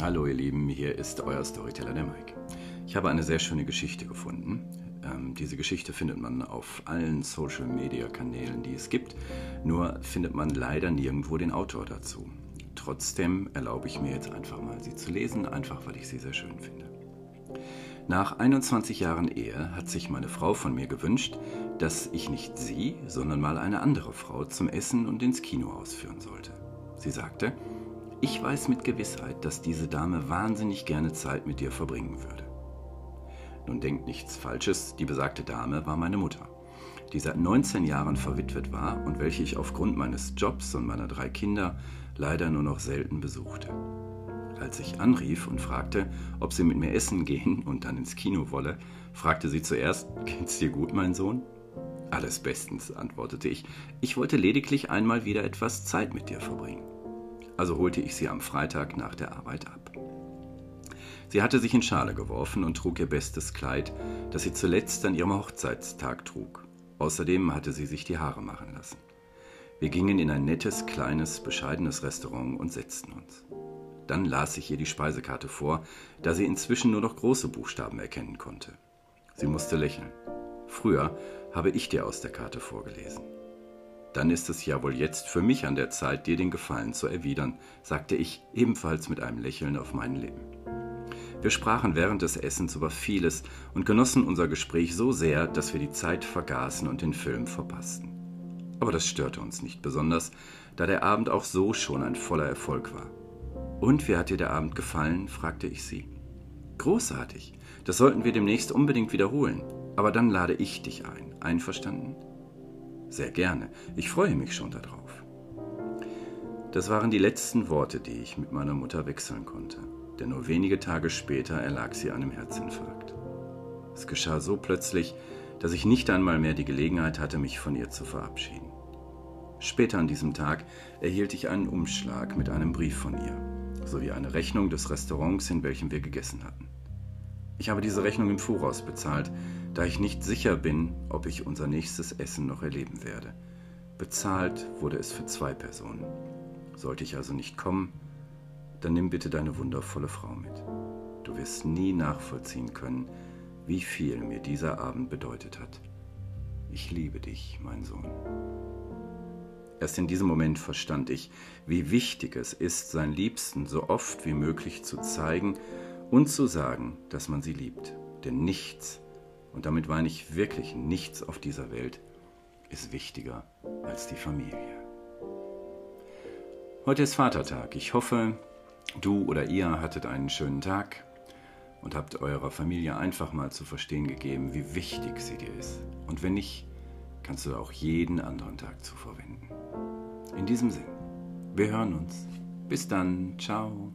Hallo ihr Lieben, hier ist euer Storyteller der Mike. Ich habe eine sehr schöne Geschichte gefunden. Ähm, diese Geschichte findet man auf allen Social-Media-Kanälen, die es gibt, nur findet man leider nirgendwo den Autor dazu. Trotzdem erlaube ich mir jetzt einfach mal, sie zu lesen, einfach weil ich sie sehr schön finde. Nach 21 Jahren Ehe hat sich meine Frau von mir gewünscht, dass ich nicht sie, sondern mal eine andere Frau zum Essen und ins Kino ausführen sollte. Sie sagte, ich weiß mit Gewissheit, dass diese Dame wahnsinnig gerne Zeit mit dir verbringen würde. Nun denkt nichts Falsches, die besagte Dame war meine Mutter, die seit 19 Jahren verwitwet war und welche ich aufgrund meines Jobs und meiner drei Kinder leider nur noch selten besuchte. Als ich anrief und fragte, ob sie mit mir essen gehen und dann ins Kino wolle, fragte sie zuerst, geht's dir gut, mein Sohn? Alles bestens, antwortete ich. Ich wollte lediglich einmal wieder etwas Zeit mit dir verbringen also holte ich sie am Freitag nach der Arbeit ab. Sie hatte sich in Schale geworfen und trug ihr bestes Kleid, das sie zuletzt an ihrem Hochzeitstag trug. Außerdem hatte sie sich die Haare machen lassen. Wir gingen in ein nettes, kleines, bescheidenes Restaurant und setzten uns. Dann las ich ihr die Speisekarte vor, da sie inzwischen nur noch große Buchstaben erkennen konnte. Sie musste lächeln. Früher habe ich dir aus der Karte vorgelesen. Dann ist es ja wohl jetzt für mich an der Zeit, dir den Gefallen zu erwidern, sagte ich, ebenfalls mit einem Lächeln auf meinen Lippen. Wir sprachen während des Essens über vieles und genossen unser Gespräch so sehr, dass wir die Zeit vergaßen und den Film verpassten. Aber das störte uns nicht besonders, da der Abend auch so schon ein voller Erfolg war. Und wie hat dir der Abend gefallen? fragte ich sie. Großartig. Das sollten wir demnächst unbedingt wiederholen. Aber dann lade ich dich ein. Einverstanden? Sehr gerne. Ich freue mich schon darauf. Das waren die letzten Worte, die ich mit meiner Mutter wechseln konnte, denn nur wenige Tage später erlag sie einem Herzinfarkt. Es geschah so plötzlich, dass ich nicht einmal mehr die Gelegenheit hatte, mich von ihr zu verabschieden. Später an diesem Tag erhielt ich einen Umschlag mit einem Brief von ihr, sowie eine Rechnung des Restaurants, in welchem wir gegessen hatten. Ich habe diese Rechnung im Voraus bezahlt, da ich nicht sicher bin, ob ich unser nächstes Essen noch erleben werde. Bezahlt wurde es für zwei Personen. Sollte ich also nicht kommen, dann nimm bitte deine wundervolle Frau mit. Du wirst nie nachvollziehen können, wie viel mir dieser Abend bedeutet hat. Ich liebe dich, mein Sohn. Erst in diesem Moment verstand ich, wie wichtig es ist, seinen Liebsten so oft wie möglich zu zeigen und zu sagen, dass man sie liebt. Denn nichts, und damit meine ich wirklich nichts auf dieser Welt, ist wichtiger als die Familie. Heute ist Vatertag. Ich hoffe, du oder ihr hattet einen schönen Tag und habt eurer Familie einfach mal zu verstehen gegeben, wie wichtig sie dir ist. Und wenn nicht, kannst du auch jeden anderen Tag zu verwenden. In diesem Sinn, wir hören uns. Bis dann. Ciao.